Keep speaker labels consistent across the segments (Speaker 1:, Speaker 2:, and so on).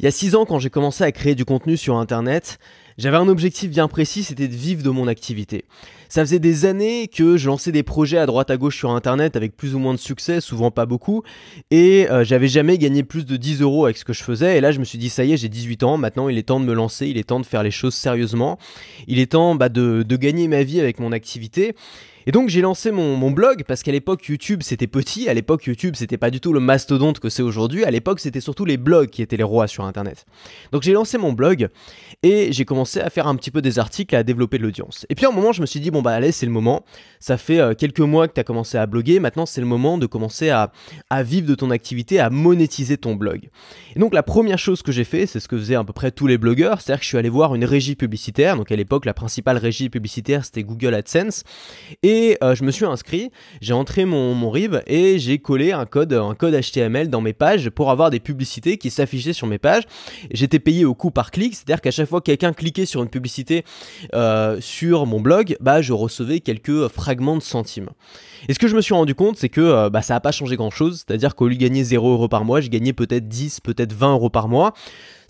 Speaker 1: Il y a 6 ans, quand j'ai commencé à créer du contenu sur Internet, j'avais un objectif bien précis, c'était de vivre de mon activité. Ça faisait des années que je lançais des projets à droite à gauche sur Internet avec plus ou moins de succès, souvent pas beaucoup, et euh, j'avais jamais gagné plus de 10 euros avec ce que je faisais. Et là, je me suis dit, ça y est, j'ai 18 ans, maintenant il est temps de me lancer, il est temps de faire les choses sérieusement, il est temps bah, de, de gagner ma vie avec mon activité. Et donc j'ai lancé mon, blog parce qu'à l'époque YouTube c'était petit, à l'époque YouTube c'était pas du tout le mastodonte que c'est aujourd'hui, à l'époque c'était surtout les blogs qui étaient les rois sur internet. Donc j'ai lancé mon blog et j'ai commencé à faire un petit peu des articles à développer de l'audience. Et puis à un moment je me suis dit bon bah allez c'est le moment, ça fait euh, quelques mois que tu as commencé à bloguer, maintenant c'est le moment de commencer à, à vivre de ton activité, à monétiser ton blog. Et donc la première chose que j'ai fait, c'est ce que faisaient à peu près tous les blogueurs, c'est-à-dire que je suis allé voir une régie publicitaire, donc à l'époque la principale régie publicitaire c'était Google AdSense, et et euh, je me suis inscrit, j'ai entré mon, mon RIB et j'ai collé un code, un code HTML dans mes pages pour avoir des publicités qui s'affichaient sur mes pages. J'étais payé au coup par clic, c'est-à-dire qu'à chaque fois que quelqu'un cliquait sur une publicité euh, sur mon blog, bah, je recevais quelques fragments de centimes. Et ce que je me suis rendu compte, c'est que euh, bah, ça n'a pas changé grand-chose, c'est-à-dire qu'au lieu de gagner 0 euros par mois, je gagnais peut-être 10, peut-être 20 euros par mois.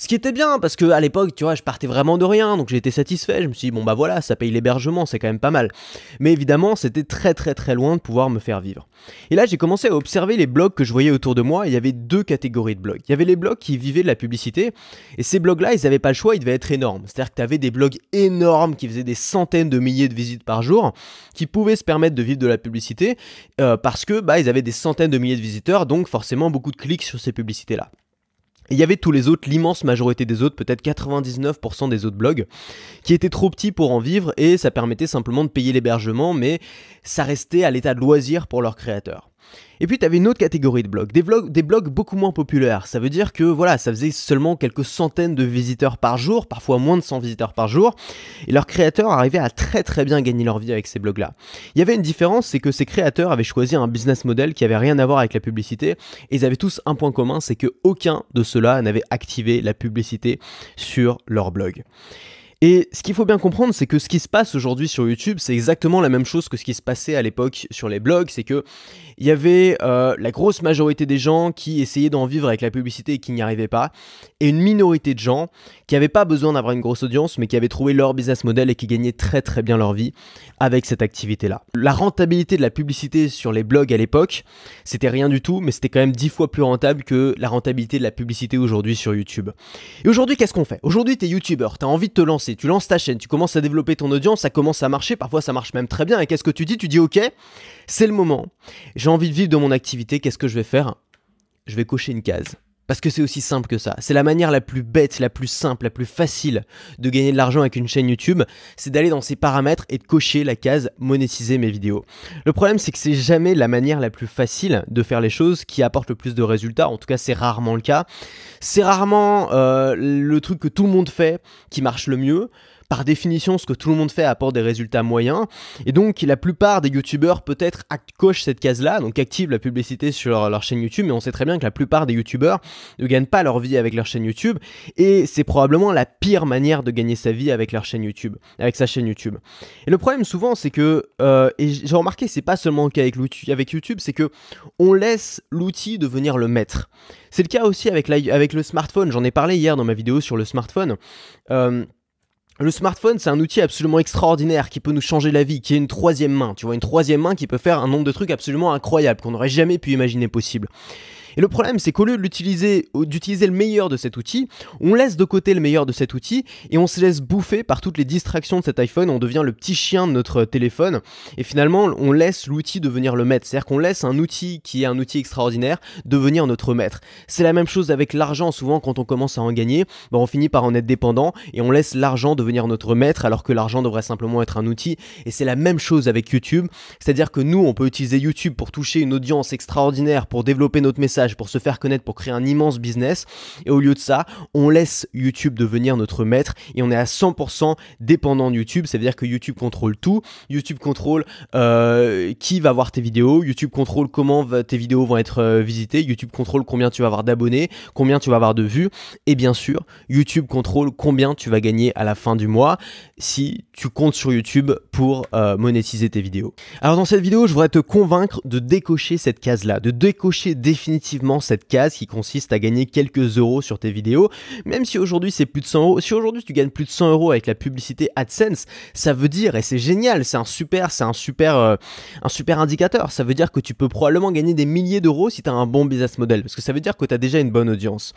Speaker 1: Ce qui était bien parce que à l'époque, tu vois, je partais vraiment de rien, donc j'étais satisfait. Je me suis dit bon bah voilà, ça paye l'hébergement, c'est quand même pas mal. Mais évidemment, c'était très très très loin de pouvoir me faire vivre. Et là, j'ai commencé à observer les blogs que je voyais autour de moi. il y avait deux catégories de blogs. Il y avait les blogs qui vivaient de la publicité, et ces blogs-là, ils n'avaient pas le choix, ils devaient être énormes. C'est-à-dire que tu avais des blogs énormes qui faisaient des centaines de milliers de visites par jour, qui pouvaient se permettre de vivre de la publicité euh, parce que bah ils avaient des centaines de milliers de visiteurs, donc forcément beaucoup de clics sur ces publicités-là. Il y avait tous les autres, l'immense majorité des autres, peut-être 99% des autres blogs, qui étaient trop petits pour en vivre et ça permettait simplement de payer l'hébergement, mais ça restait à l'état de loisir pour leurs créateurs. Et puis tu avais une autre catégorie de blogs, des blogs, beaucoup moins populaires. Ça veut dire que voilà, ça faisait seulement quelques centaines de visiteurs par jour, parfois moins de 100 visiteurs par jour, et leurs créateurs arrivaient à très très bien gagner leur vie avec ces blogs-là. Il y avait une différence, c'est que ces créateurs avaient choisi un business model qui avait rien à voir avec la publicité, et ils avaient tous un point commun, c'est que aucun de ceux-là n'avait activé la publicité sur leur blog. Et ce qu'il faut bien comprendre, c'est que ce qui se passe aujourd'hui sur YouTube, c'est exactement la même chose que ce qui se passait à l'époque sur les blogs. C'est que il y avait euh, la grosse majorité des gens qui essayaient d'en vivre avec la publicité et qui n'y arrivaient pas, et une minorité de gens qui n'avaient pas besoin d'avoir une grosse audience, mais qui avaient trouvé leur business model et qui gagnaient très très bien leur vie avec cette activité-là. La rentabilité de la publicité sur les blogs à l'époque, c'était rien du tout, mais c'était quand même dix fois plus rentable que la rentabilité de la publicité aujourd'hui sur YouTube. Et aujourd'hui, qu'est-ce qu'on fait? Aujourd'hui, tu es YouTuber, tu as envie de te lancer tu lances ta chaîne, tu commences à développer ton audience, ça commence à marcher, parfois ça marche même très bien. Et qu'est-ce que tu dis? Tu dis ok, c'est le moment, j'ai envie de vivre de mon activité, qu'est-ce que je vais faire? Je vais cocher une case. Parce que c'est aussi simple que ça. C'est la manière la plus bête, la plus simple, la plus facile de gagner de l'argent avec une chaîne YouTube, c'est d'aller dans ses paramètres et de cocher la case monétiser mes vidéos. Le problème c'est que c'est jamais la manière la plus facile de faire les choses qui apporte le plus de résultats, en tout cas c'est rarement le cas. C'est rarement euh, le truc que tout le monde fait qui marche le mieux par définition, ce que tout le monde fait apporte des résultats moyens. Et donc, la plupart des youtubeurs peut-être cochent cette case-là, donc activent la publicité sur leur, chaîne YouTube, mais on sait très bien que la plupart des youtubeurs ne gagnent pas leur vie avec leur chaîne YouTube. Et c'est probablement la pire manière de gagner sa vie avec leur chaîne YouTube, avec sa chaîne YouTube. Et le problème souvent, c'est que, euh, et j'ai remarqué, c'est pas seulement le cas avec, YouTube, c'est que on laisse l'outil devenir le maître. C'est le cas aussi avec, avec le smartphone. J'en ai parlé hier dans ma vidéo sur le smartphone. Euh, le smartphone, c'est un outil absolument extraordinaire qui peut nous changer la vie, qui est une troisième main. Tu vois, une troisième main qui peut faire un nombre de trucs absolument incroyables qu'on n'aurait jamais pu imaginer possible. Et le problème, c'est qu'au lieu d'utiliser le meilleur de cet outil, on laisse de côté le meilleur de cet outil et on se laisse bouffer par toutes les distractions de cet iPhone. On devient le petit chien de notre téléphone et finalement, on laisse l'outil devenir le maître. C'est-à-dire qu'on laisse un outil qui est un outil extraordinaire devenir notre maître. C'est la même chose avec l'argent. Souvent, quand on commence à en gagner, ben, on finit par en être dépendant et on laisse l'argent devenir notre maître alors que l'argent devrait simplement être un outil. Et c'est la même chose avec YouTube. C'est-à-dire que nous, on peut utiliser YouTube pour toucher une audience extraordinaire, pour développer notre message pour se faire connaître, pour créer un immense business. Et au lieu de ça, on laisse YouTube devenir notre maître et on est à 100% dépendant de YouTube. Ça veut dire que YouTube contrôle tout. YouTube contrôle euh, qui va voir tes vidéos. YouTube contrôle comment tes vidéos vont être euh, visitées. YouTube contrôle combien tu vas avoir d'abonnés, combien tu vas avoir de vues. Et bien sûr, YouTube contrôle combien tu vas gagner à la fin du mois si tu comptes sur YouTube pour euh, monétiser tes vidéos. Alors dans cette vidéo, je voudrais te convaincre de décocher cette case-là, de décocher définitivement cette case qui consiste à gagner quelques euros sur tes vidéos, même si aujourd'hui c'est plus de 100 euros. Si aujourd'hui tu gagnes plus de 100 euros avec la publicité AdSense, ça veut dire, et c'est génial, c'est un super, c'est un super, euh, un super indicateur. Ça veut dire que tu peux probablement gagner des milliers d'euros si tu as un bon business model, parce que ça veut dire que tu as déjà une bonne audience.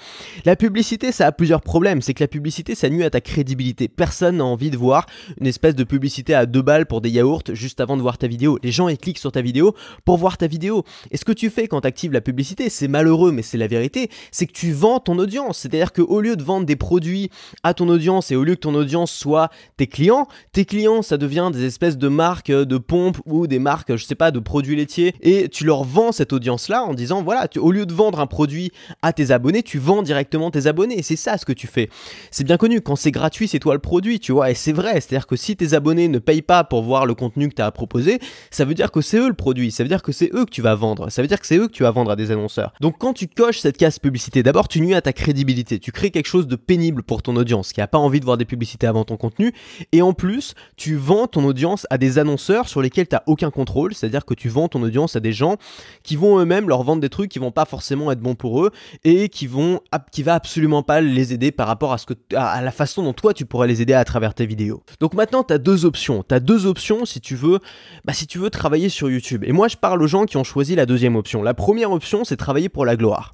Speaker 1: La publicité, ça a plusieurs problèmes. C'est que la publicité, ça nuit à ta crédibilité. Personne n'a envie de voir une espèce de publicité à deux balles pour des yaourts juste avant de voir ta vidéo. Les gens, ils cliquent sur ta vidéo pour voir ta vidéo. Et ce que tu fais quand tu actives la publicité, c'est malheureux, mais c'est la vérité, c'est que tu vends ton audience. C'est-à-dire qu'au lieu de vendre des produits à ton audience et au lieu que ton audience soit tes clients, tes clients, ça devient des espèces de marques de pompes ou des marques, je sais pas, de produits laitiers. Et tu leur vends cette audience-là en disant, voilà, au lieu de vendre un produit à tes abonnés, tu vends directement tes abonnés. C'est ça ce que tu fais. C'est bien connu, quand c'est gratuit, c'est toi le produit, tu vois. Et c'est vrai, c'est-à-dire que si tes abonnés ne payent pas pour voir le contenu que tu as à proposer, ça veut dire que c'est eux le produit. Ça veut dire que c'est eux que tu vas vendre. Ça veut dire que c'est eux que tu vas vendre à des annonceurs. Donc quand tu coches cette case publicité, d'abord tu nuis à ta crédibilité. Tu crées quelque chose de pénible pour ton audience qui a pas envie de voir des publicités avant ton contenu. Et en plus, tu vends ton audience à des annonceurs sur lesquels tu n'as aucun contrôle. C'est-à-dire que tu vends ton audience à des gens qui vont eux-mêmes leur vendre des trucs qui vont pas forcément être bons pour eux et qui vont qui va absolument pas les aider par rapport à ce que à la façon dont toi tu pourrais les aider à travers tes vidéos. Donc maintenant tu as deux options. Tu as deux options si tu veux bah, si tu veux travailler sur YouTube. Et moi je parle aux gens qui ont choisi la deuxième option. La première option c'est travailler pour la gloire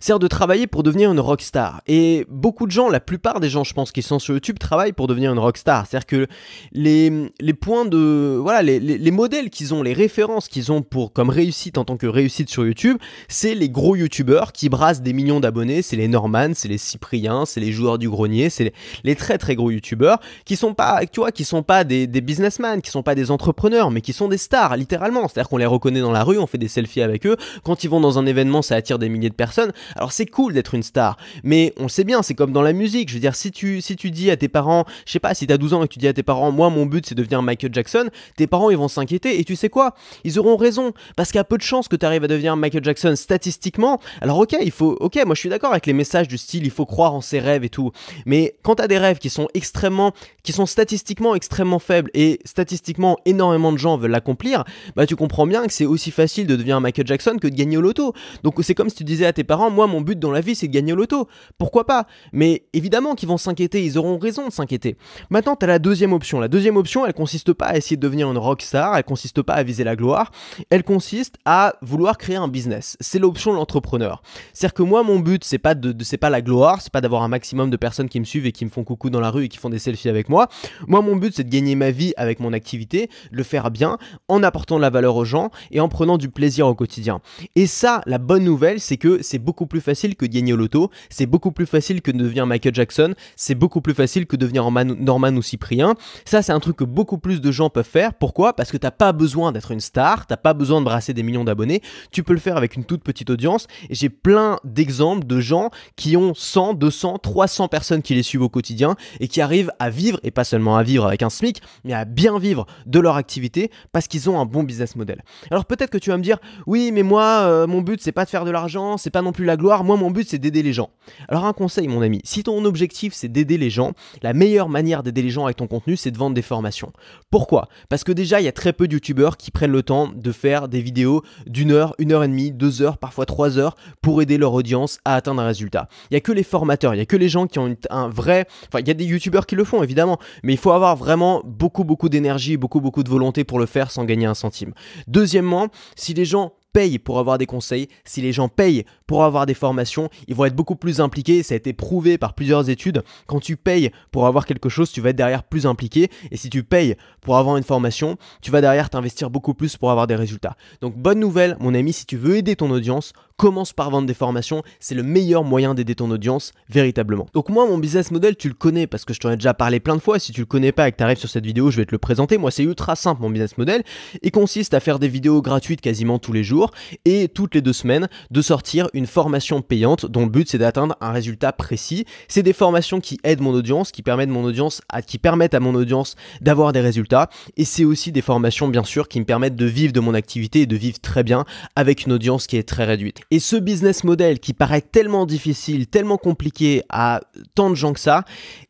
Speaker 1: sert de travailler pour devenir une rockstar. Et beaucoup de gens, la plupart des gens, je pense, qui sont sur YouTube, travaillent pour devenir une rockstar. C'est-à-dire que les, les points de. Voilà, les, les, modèles qu'ils ont, les références qu'ils ont pour comme réussite en tant que réussite sur YouTube, c'est les gros YouTubeurs qui brassent des millions d'abonnés. C'est les Norman, c'est les Cypriens, c'est les joueurs du grenier, c'est les, très très gros YouTubeurs qui sont pas, tu vois, qui sont pas des, des businessmen, qui sont pas des entrepreneurs, mais qui sont des stars, littéralement. C'est-à-dire qu'on les reconnaît dans la rue, on fait des selfies avec eux. Quand ils vont dans un événement, ça attire des milliers de personnes. Alors c'est cool d'être une star, mais on sait bien, c'est comme dans la musique. Je veux dire, si tu, si tu dis à tes parents, je sais pas, si t'as 12 ans et que tu dis à tes parents, moi mon but c'est de devenir Michael Jackson, tes parents ils vont s'inquiéter et tu sais quoi? Ils auront raison parce qu'il y a peu de chances que tu arrives à devenir Michael Jackson statistiquement. Alors ok, il faut, ok, moi je suis d'accord avec les messages du style, il faut croire en ses rêves et tout, mais quand t'as des rêves qui sont extrêmement, qui sont statistiquement extrêmement faibles et statistiquement énormément de gens veulent l'accomplir, bah tu comprends bien que c'est aussi facile de devenir Michael Jackson que de gagner au loto. Donc c'est comme si tu disais à tes parents, moi mon but dans la vie c'est de gagner au loto. Pourquoi pas? Mais évidemment qu'ils vont s'inquiéter, ils auront raison de s'inquiéter. Maintenant, tu as la deuxième option. La deuxième option, elle consiste pas à essayer de devenir une rockstar, elle consiste pas à viser la gloire, elle consiste à vouloir créer un business. C'est l'option de l'entrepreneur. C'est-à-dire que moi, mon but, c'est pas de, c'est pas la gloire, c'est pas d'avoir un maximum de personnes qui me suivent et qui me font coucou dans la rue et qui font des selfies avec moi. Moi, mon but, c'est de gagner ma vie avec mon activité, le faire bien, en apportant de la valeur aux gens et en prenant du plaisir au quotidien. Et ça, la bonne c'est que c'est beaucoup plus facile que de gagner au loto, c'est beaucoup plus facile que de devenir Michael Jackson, c'est beaucoup plus facile que de devenir Norman ou Cyprien. Ça, c'est un truc que beaucoup plus de gens peuvent faire. Pourquoi? Parce que t'as pas besoin d'être une star, t'as pas besoin de brasser des millions d'abonnés, tu peux le faire avec une toute petite audience. Et j'ai plein d'exemples de gens qui ont 100, 200, 300 personnes qui les suivent au quotidien et qui arrivent à vivre, et pas seulement à vivre avec un SMIC, mais à bien vivre de leur activité parce qu'ils ont un bon business model. Alors peut-être que tu vas me dire, oui, mais moi, euh, mon but, c'est pas faire de l'argent, c'est pas non plus la gloire, moi, mon but, c'est d'aider les gens. Alors un conseil mon ami, si ton objectif c'est d'aider les gens, la meilleure manière d'aider les gens avec ton contenu c'est de vendre des formations. Pourquoi? Parce que déjà il y a très peu de youtubeurs qui prennent le temps de faire des vidéos d'une heure, une heure et demie, deux heures, parfois trois heures pour aider leur audience à atteindre un résultat. Il y a que les formateurs, il y a que les gens qui ont un vrai... Enfin il y a des youtubeurs qui le font évidemment, mais il faut avoir vraiment beaucoup beaucoup d'énergie, beaucoup beaucoup de volonté pour le faire sans gagner un centime. Deuxièmement, si les gens payent pour avoir des conseils, si les gens payent pour avoir des formations, ils vont être beaucoup plus impliqués. Ça a été prouvé par plusieurs études. Quand tu payes pour avoir quelque chose, tu vas être derrière plus impliqué. Et si tu payes pour avoir une formation, tu vas derrière t'investir beaucoup plus pour avoir des résultats. Donc bonne nouvelle, mon ami, si tu veux aider ton audience, commence par vendre des formations. C'est le meilleur moyen d'aider ton audience véritablement. Donc moi, mon business model, tu le connais parce que je t'en ai déjà parlé plein de fois. Si tu le connais pas et que tu arrives sur cette vidéo, je vais te le présenter. Moi, c'est ultra simple mon business model. Il consiste à faire des vidéos gratuites quasiment tous les jours et toutes les deux semaines de sortir une formation payante dont le but c'est d'atteindre un résultat précis. C'est des formations qui aident mon audience, qui permettent mon audience qui permettent à mon audience d'avoir des résultats et c'est aussi des formations bien sûr qui me permettent de vivre de mon activité et de vivre très bien avec une audience qui est très réduite. Et ce business model qui paraît tellement difficile, tellement compliqué à tant de gens que ça,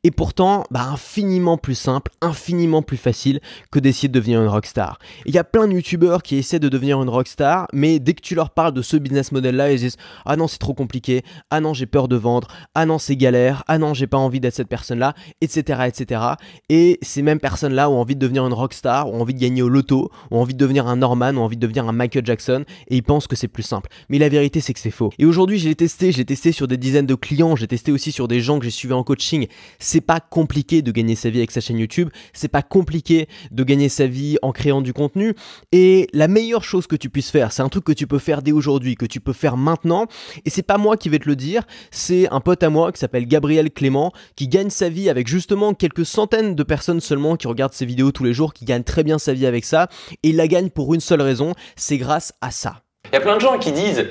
Speaker 1: est pourtant bah, infiniment plus simple, infiniment plus facile que d'essayer de devenir une rockstar. Il y a plein de youtubeurs qui essaient de devenir une rockstar, mais dès que tu leur parles de ce business model-là, ils disent Ah non, c'est trop compliqué, ah non, j'ai peur de vendre, ah non, c'est galère, ah non, j'ai pas envie d'être cette personne-là, etc. etc. Et ces mêmes personnes-là ont envie de devenir une rockstar, ont envie de gagner au loto, ont envie de devenir un Norman, ont envie de devenir un Michael Jackson, et ils pensent que c'est plus simple. Mais la c'est que c'est faux. Et aujourd'hui, j'ai testé, j'ai testé sur des dizaines de clients, j'ai testé aussi sur des gens que j'ai suivis en coaching. C'est pas compliqué de gagner sa vie avec sa chaîne YouTube, c'est pas compliqué de gagner sa vie en créant du contenu. Et la meilleure chose que tu puisses faire, c'est un truc que tu peux faire dès aujourd'hui, que tu peux faire maintenant. Et c'est pas moi qui vais te le dire, c'est un pote à moi qui s'appelle Gabriel Clément, qui gagne sa vie avec justement quelques centaines de personnes seulement qui regardent ses vidéos tous les jours, qui gagne très bien sa vie avec ça. Et il la gagne pour une seule raison, c'est grâce à ça.
Speaker 2: Il y a plein de gens qui disent,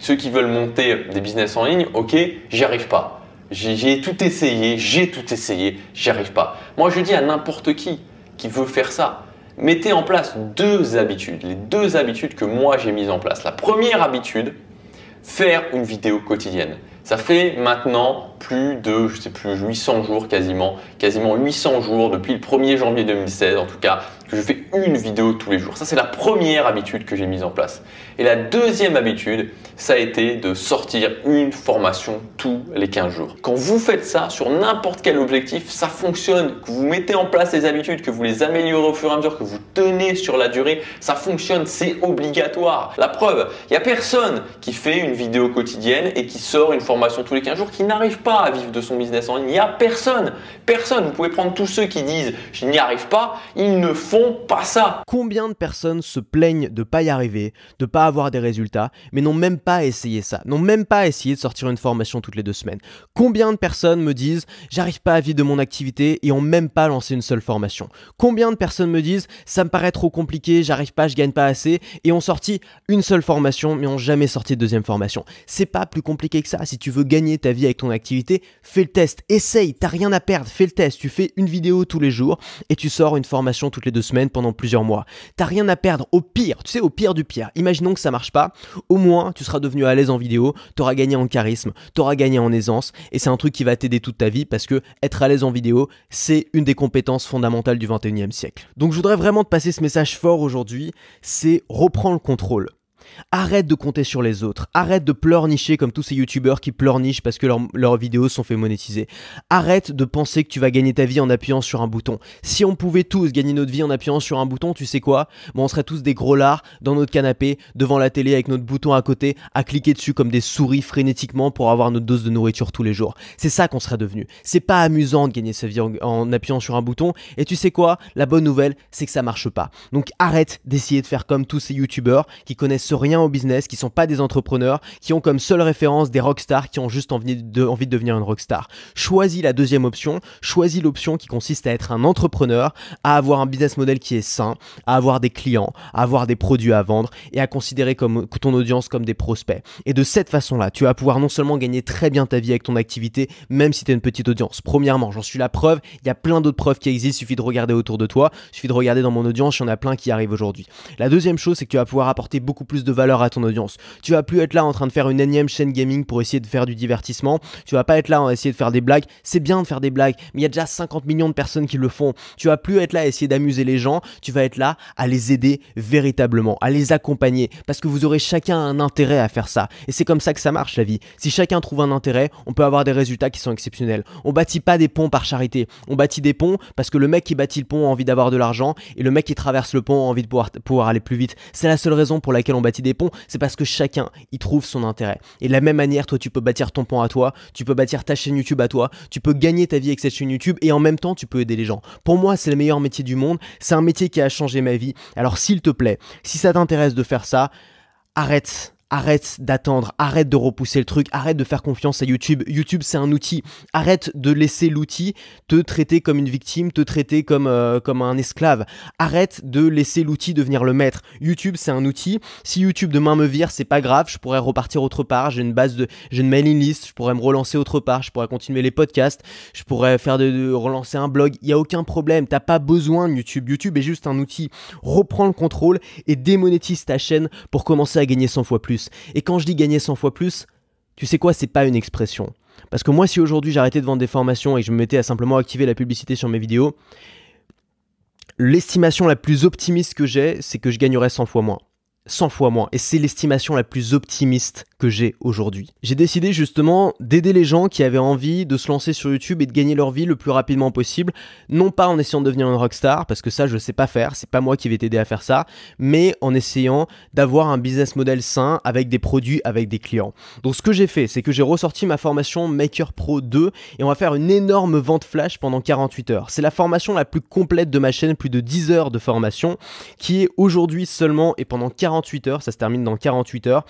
Speaker 2: ceux qui veulent monter des business en ligne, ok, j'y arrive pas. J'ai tout essayé, j'ai tout essayé, j'y arrive pas. Moi, je dis à n'importe qui qui veut faire ça, mettez en place deux habitudes, les deux habitudes que moi j'ai mises en place. La première habitude, faire une vidéo quotidienne. Ça fait maintenant plus de, je sais plus, 800 jours quasiment, quasiment 800 jours depuis le 1er janvier 2016 en tout cas, que je fais une vidéo tous les jours. Ça, c'est la première habitude que j'ai mise en place. Et la deuxième habitude, ça a été de sortir une formation tous les 15 jours. Quand vous faites ça sur n'importe quel objectif, ça fonctionne. Que vous mettez en place les habitudes, que vous les améliorez au fur et à mesure, que vous tenez sur la durée, ça fonctionne, c'est obligatoire. La preuve, il n'y a personne qui fait une vidéo quotidienne et qui sort une formation tous les 15 jours qui n'arrive pas à vivre de son business en ligne. Il n'y a personne. Personne. Vous pouvez prendre tous ceux qui disent je n'y arrive pas, ils ne font pas
Speaker 1: Combien de personnes se plaignent de pas y arriver, de pas avoir des résultats, mais n'ont même pas essayé ça, n'ont même pas essayé de sortir une formation toutes les deux semaines? Combien de personnes me disent j'arrive pas à vivre de mon activité et ont même pas lancé une seule formation? Combien de personnes me disent ça me paraît trop compliqué, j'arrive pas, je gagne pas assez et ont sorti une seule formation mais ont jamais sorti de deuxième formation? C'est pas plus compliqué que ça. Si tu veux gagner ta vie avec ton activité, fais le test, essaye, t'as rien à perdre, fais le test. Tu fais une vidéo tous les jours et tu sors une formation toutes les deux semaines pendant plusieurs mois. T'as rien à perdre. Au pire, tu sais, au pire du pire, imaginons que ça marche pas. Au moins, tu seras devenu à l'aise en vidéo, t'auras gagné en charisme, t'auras gagné en aisance, et c'est un truc qui va t'aider toute ta vie parce que être à l'aise en vidéo, c'est une des compétences fondamentales du 21e siècle. Donc je voudrais vraiment te passer ce message fort aujourd'hui, c'est reprends le contrôle. Arrête de compter sur les autres. Arrête de pleurnicher comme tous ces youtubeurs qui pleurnichent parce que leurs vidéos sont fait monétiser. Arrête de penser que tu vas gagner ta vie en appuyant sur un bouton. Si on pouvait tous gagner notre vie en appuyant sur un bouton, tu sais quoi? Bon, On serait tous des gros lards dans notre canapé, devant la télé avec notre bouton à côté, à cliquer dessus comme des souris frénétiquement pour avoir notre dose de nourriture tous les jours. C'est ça qu'on serait devenu. C'est pas amusant de gagner sa vie en, appuyant sur un bouton. Et tu sais quoi? La bonne nouvelle, c'est que ça marche pas. Donc arrête d'essayer de faire comme tous ces youtubeurs qui connaissent rien au business, qui sont pas des entrepreneurs, qui ont comme seule référence des rockstars qui ont juste envie de, envie de devenir une rockstar. Choisis la deuxième option, choisis l'option qui consiste à être un entrepreneur, à avoir un business model qui est sain, à avoir des clients, à avoir des produits à vendre et à considérer comme, ton audience comme des prospects. Et de cette façon-là, tu vas pouvoir non seulement gagner très bien ta vie avec ton activité, même si tu as une petite audience. Premièrement, j'en suis la preuve, il y a plein d'autres preuves qui existent, suffit de regarder autour de toi, suffit de regarder dans mon audience, il y en a plein qui arrivent aujourd'hui. La deuxième chose, c'est que tu vas pouvoir apporter beaucoup plus de valeur à ton audience. Tu vas plus être là en train de faire une énième chaîne gaming pour essayer de faire du divertissement. Tu vas pas être là à essayer de faire des blagues. C'est bien de faire des blagues, mais il y a déjà 50 millions de personnes qui le font. Tu vas plus être là à essayer d'amuser les gens. Tu vas être là à les aider véritablement, à les accompagner, parce que vous aurez chacun un intérêt à faire ça. Et c'est comme ça que ça marche la vie. Si chacun trouve un intérêt, on peut avoir des résultats qui sont exceptionnels. On bâtit pas des ponts par charité. On bâtit des ponts parce que le mec qui bâtit le pont a envie d'avoir de l'argent et le mec qui traverse le pont a envie de pouvoir, pouvoir aller plus vite. C'est la seule raison pour laquelle on bâtit des ponts c'est parce que chacun y trouve son intérêt. Et de la même manière, toi, tu peux bâtir ton pont à toi, tu peux bâtir ta chaîne YouTube à toi, tu peux gagner ta vie avec cette chaîne YouTube et en même temps, tu peux aider les gens. Pour moi, c'est le meilleur métier du monde, c'est un métier qui a changé ma vie. Alors, s'il te plaît, si ça t'intéresse de faire ça, arrête Arrête d'attendre, arrête de repousser le truc, arrête de faire confiance à YouTube. YouTube, c'est un outil. Arrête de laisser l'outil te traiter comme une victime, te traiter comme, euh, comme un esclave. Arrête de laisser l'outil devenir le maître. YouTube, c'est un outil. Si YouTube demain me vire, c'est pas grave, je pourrais repartir autre part. J'ai une base de, mailing list, je pourrais me relancer autre part, je pourrais continuer les podcasts, je pourrais faire de, relancer un blog. Il y a aucun problème. T'as pas besoin de YouTube. YouTube est juste un outil. Reprends le contrôle et démonétise ta chaîne pour commencer à gagner 100 fois plus. Et quand je dis gagner 100 fois plus, tu sais quoi, c'est pas une expression. Parce que moi, si aujourd'hui j'arrêtais de vendre des formations et je me mettais à simplement activer la publicité sur mes vidéos, l'estimation la plus optimiste que j'ai, c'est que je gagnerais 100 fois moins. 100 fois moins. Et c'est l'estimation la plus optimiste que j'ai aujourd'hui. J'ai décidé justement d'aider les gens qui avaient envie de se lancer sur YouTube et de gagner leur vie le plus rapidement possible. Non pas en essayant de devenir une rockstar, parce que ça je sais pas faire, c'est pas moi qui vais t'aider à faire ça, mais en essayant d'avoir un business model sain avec des produits, avec des clients. Donc ce que j'ai fait, c'est que j'ai ressorti ma formation Maker Pro 2 et on va faire une énorme vente flash pendant 48 heures. C'est la formation la plus complète de ma chaîne, plus de 10 heures de formation, qui est aujourd'hui seulement et pendant 48 heures, ça se termine dans 48 heures,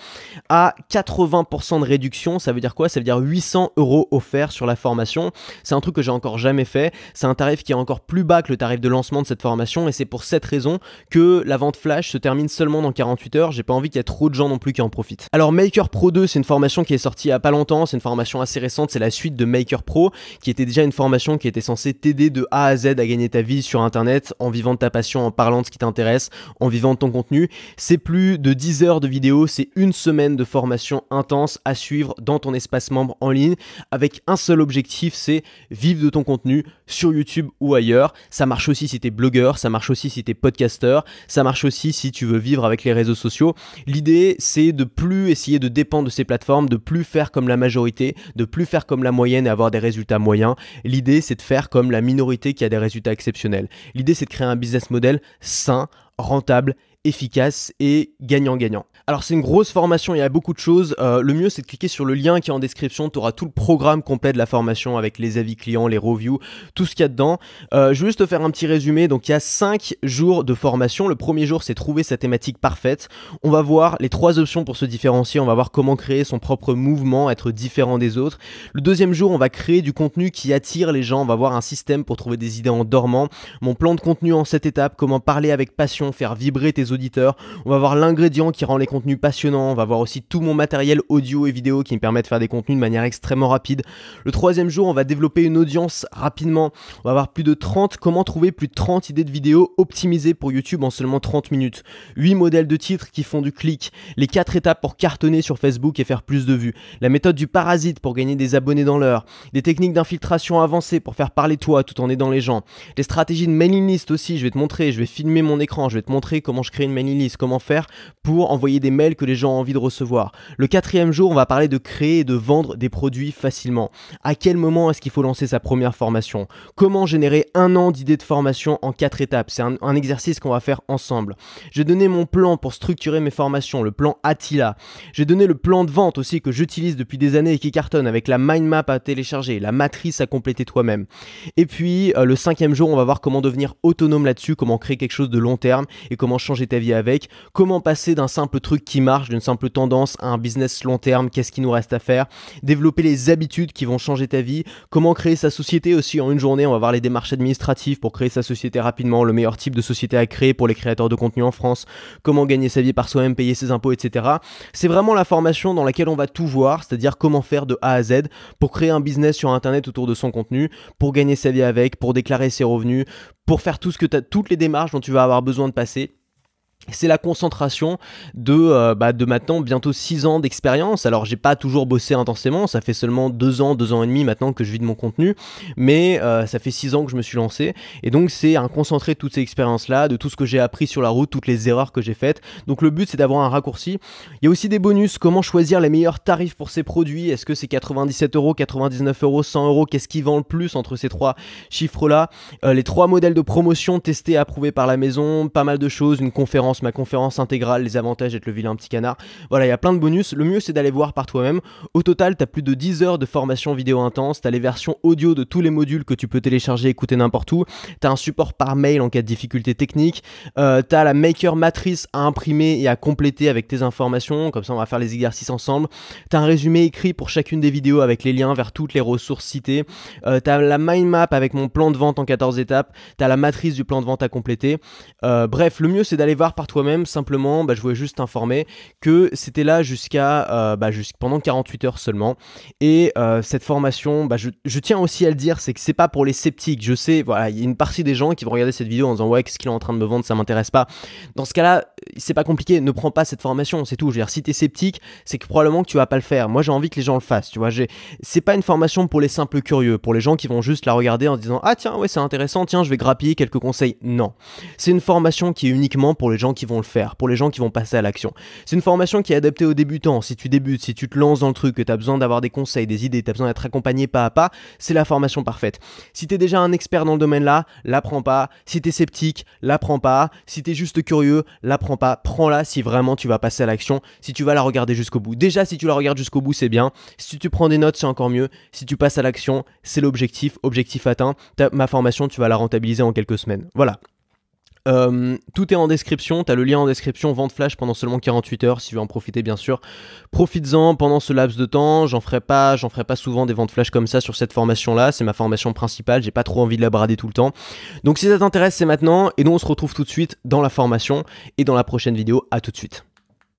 Speaker 1: à 80% de réduction. Ça veut dire quoi? Ça veut dire 800 euros offerts sur la formation. C'est un truc que j'ai encore jamais fait. C'est un tarif qui est encore plus bas que le tarif de lancement de cette formation et c'est pour cette raison que la vente flash se termine seulement dans 48 heures. J'ai pas envie qu'il y ait trop de gens non plus qui en profitent. Alors Maker Pro 2, c'est une formation qui est sortie il y a pas longtemps. C'est une formation assez récente. C'est la suite de Maker Pro qui était déjà une formation qui était censée t'aider de A à Z à gagner ta vie sur Internet en vivant de ta passion, en parlant de ce qui t'intéresse, en vivant de ton contenu. C'est plus de 10 heures de vidéo, c'est une semaine de formation intense à suivre dans ton espace membre en ligne avec un seul objectif, c'est vivre de ton contenu sur YouTube ou ailleurs. Ça marche aussi si tu es blogueur, ça marche aussi si tu es podcasteur, ça marche aussi si tu veux vivre avec les réseaux sociaux. L'idée, c'est de plus essayer de dépendre de ces plateformes, de plus faire comme la majorité, de plus faire comme la moyenne et avoir des résultats moyens. L'idée, c'est de faire comme la minorité qui a des résultats exceptionnels. L'idée, c'est de créer un business model sain, rentable efficace et gagnant-gagnant. Alors c'est une grosse formation, il y a beaucoup de choses. Euh, le mieux c'est de cliquer sur le lien qui est en description, tu auras tout le programme complet de la formation avec les avis clients, les reviews, tout ce qu'il y a dedans. Euh, je vais juste te faire un petit résumé. Donc il y a 5 jours de formation. Le premier jour c'est trouver sa thématique parfaite. On va voir les trois options pour se différencier, on va voir comment créer son propre mouvement, être différent des autres. Le deuxième jour on va créer du contenu qui attire les gens, on va voir un système pour trouver des idées en dormant. Mon plan de contenu en 7 étapes, comment parler avec passion, faire vibrer tes auditeurs. On va voir l'ingrédient qui rend les contenus passionnants. On va voir aussi tout mon matériel audio et vidéo qui me permet de faire des contenus de manière extrêmement rapide. Le troisième jour, on va développer une audience rapidement. On va avoir plus de 30, comment trouver plus de 30 idées de vidéos optimisées pour YouTube en seulement 30 minutes? 8 modèles de titres qui font du clic. Les 4 étapes pour cartonner sur Facebook et faire plus de vues. La méthode du parasite pour gagner des abonnés dans l'heure. Des techniques d'infiltration avancées pour faire parler toi tout en aidant les gens. Les stratégies de mailing list aussi, je vais te montrer, je vais filmer mon écran, je vais te montrer comment je crée une mailing list, comment faire pour envoyer des mails que les gens ont envie de recevoir. Le quatrième jour, on va parler de créer et de vendre des produits facilement. À quel moment est-ce qu'il faut lancer sa première formation? Comment générer un an d'idées de formation en quatre étapes? C'est un, exercice qu'on va faire ensemble. J'ai donné mon plan pour structurer mes formations, le plan Attila. J'ai donné le plan de vente aussi que j'utilise depuis des années et qui cartonne avec la mind map à télécharger, la matrice à compléter toi-même. Et puis euh, le cinquième jour, on va voir comment devenir autonome là-dessus, comment créer quelque chose de long terme et comment changer ta vie avec, comment passer d'un simple truc qui marche, d'une simple tendance à un business long terme, qu'est-ce qui nous reste à faire, développer les habitudes qui vont changer ta vie, comment créer sa société aussi en une journée, on va voir les démarches administratives pour créer sa société rapidement, le meilleur type de société à créer pour les créateurs de contenu en France, comment gagner sa vie par soi-même, payer ses impôts, etc. C'est vraiment la formation dans laquelle on va tout voir, c'est-à-dire comment faire de A à Z pour créer un business sur Internet autour de son contenu, pour gagner sa vie avec, pour déclarer ses revenus, pour faire tout ce que as, toutes les démarches dont tu vas avoir besoin de passer c'est la concentration de, euh, bah, maintenant bientôt 6 ans d'expérience. Alors j'ai pas toujours bossé intensément, ça fait seulement 2 ans, 2 ans et demi maintenant que je vis de mon contenu, mais euh, ça fait 6 ans que je me suis lancé. Et donc c'est un concentré de toutes ces expériences-là, de tout ce que j'ai appris sur la route, toutes les erreurs que j'ai faites. Donc le but c'est d'avoir un raccourci. Il y a aussi des bonus, comment choisir les meilleurs tarifs pour ces produits? Est-ce que c'est 97 euros, 99 euros, 100 euros? Qu'est-ce qui vend le plus entre ces trois chiffres-là? Euh, Les trois modèles de promotion testés, approuvés par la maison, pas mal de choses, une conférence ma conférence intégrale, les avantages d'être le vilain petit canard. Voilà, il y a plein de bonus. Le mieux, c'est d'aller voir par toi-même. Au total, tu as plus de 10 heures de formation vidéo intense. Tu as les versions audio de tous les modules que tu peux télécharger écouter n'importe où. Tu as un support par mail en cas de difficulté technique. Euh, tu as la Maker Matrice à imprimer et à compléter avec tes informations. Comme ça, on va faire les exercices ensemble. Tu as un résumé écrit pour chacune des vidéos avec les liens vers toutes les ressources citées. Euh, tu as la mind map avec mon plan de vente en 14 étapes. Tu as la matrice du plan de vente à compléter. Euh, bref, le mieux, c'est d'aller voir par toi-même. Simplement, bah, je voulais juste t'informer que c'était là jusqu'à euh, bah, pendant 48 heures seulement. Et euh, cette formation, bah, je, tiens aussi à le dire, c'est que c'est pas pour les sceptiques. Je sais, voilà, il y a une partie des gens qui vont regarder cette vidéo en disant ouais, qu'est-ce qu'il est en train de me vendre, ça m'intéresse pas. Dans ce cas-là, c'est pas compliqué, ne prends pas cette formation, c'est tout. Je veux dire, si t'es sceptique, c'est que probablement que tu vas pas le faire. Moi, j'ai envie que les gens le fassent, tu vois. C'est pas une formation pour les simples curieux, pour les gens qui vont juste la regarder en disant Ah, tiens, ouais, c'est intéressant, tiens, je vais grappiller quelques conseils. Non. C'est une formation qui est uniquement pour les gens qui vont le faire, pour les gens qui vont passer à l'action. C'est une formation qui est adaptée aux débutants. Si tu débutes, si tu te lances dans le truc, que tu as besoin d'avoir des conseils, des idées, tu as besoin d'être accompagné pas à pas, c'est la formation parfaite. Si tu es déjà un expert dans le domaine là, la prends pas. Si tu es sceptique, la prends pas. Si tu es juste curieux, la pas. Prends-la si vraiment tu vas passer à l'action, si tu vas la regarder jusqu'au bout. Déjà, si tu la regardes jusqu'au bout, c'est bien. Si tu prends des notes, c'est encore mieux. Si tu passes à l'action, c'est l'objectif. Objectif atteint. ma formation, tu vas la rentabiliser en quelques semaines. Voilà. Euh, tout est en description, tu as le lien en description, vente flash pendant seulement 48 heures si tu veux en profiter bien sûr. Profites-en pendant ce laps de temps, j'en ferai pas, j'en ferai pas souvent des ventes flash comme ça sur cette formation là, c'est ma formation principale, j'ai pas trop envie de la brader tout le temps. Donc si ça t'intéresse, c'est maintenant et nous on se retrouve tout de suite dans la formation et dans la prochaine vidéo, à tout de suite.